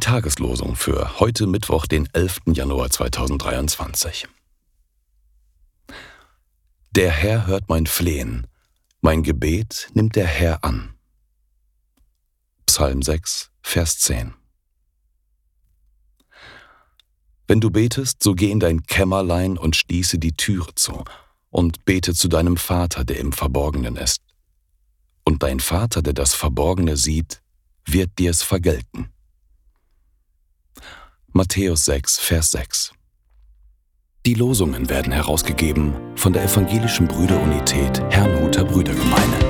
Tageslosung für heute Mittwoch, den 11. Januar 2023. Der Herr hört mein Flehen, mein Gebet nimmt der Herr an. Psalm 6, Vers 10. Wenn du betest, so geh in dein Kämmerlein und schließe die Türe zu und bete zu deinem Vater, der im Verborgenen ist. Und dein Vater, der das Verborgene sieht, wird dir's vergelten. Matthäus 6, Vers 6. Die Losungen werden herausgegeben von der Evangelischen Brüderunität Herrnhuter Brüdergemeine.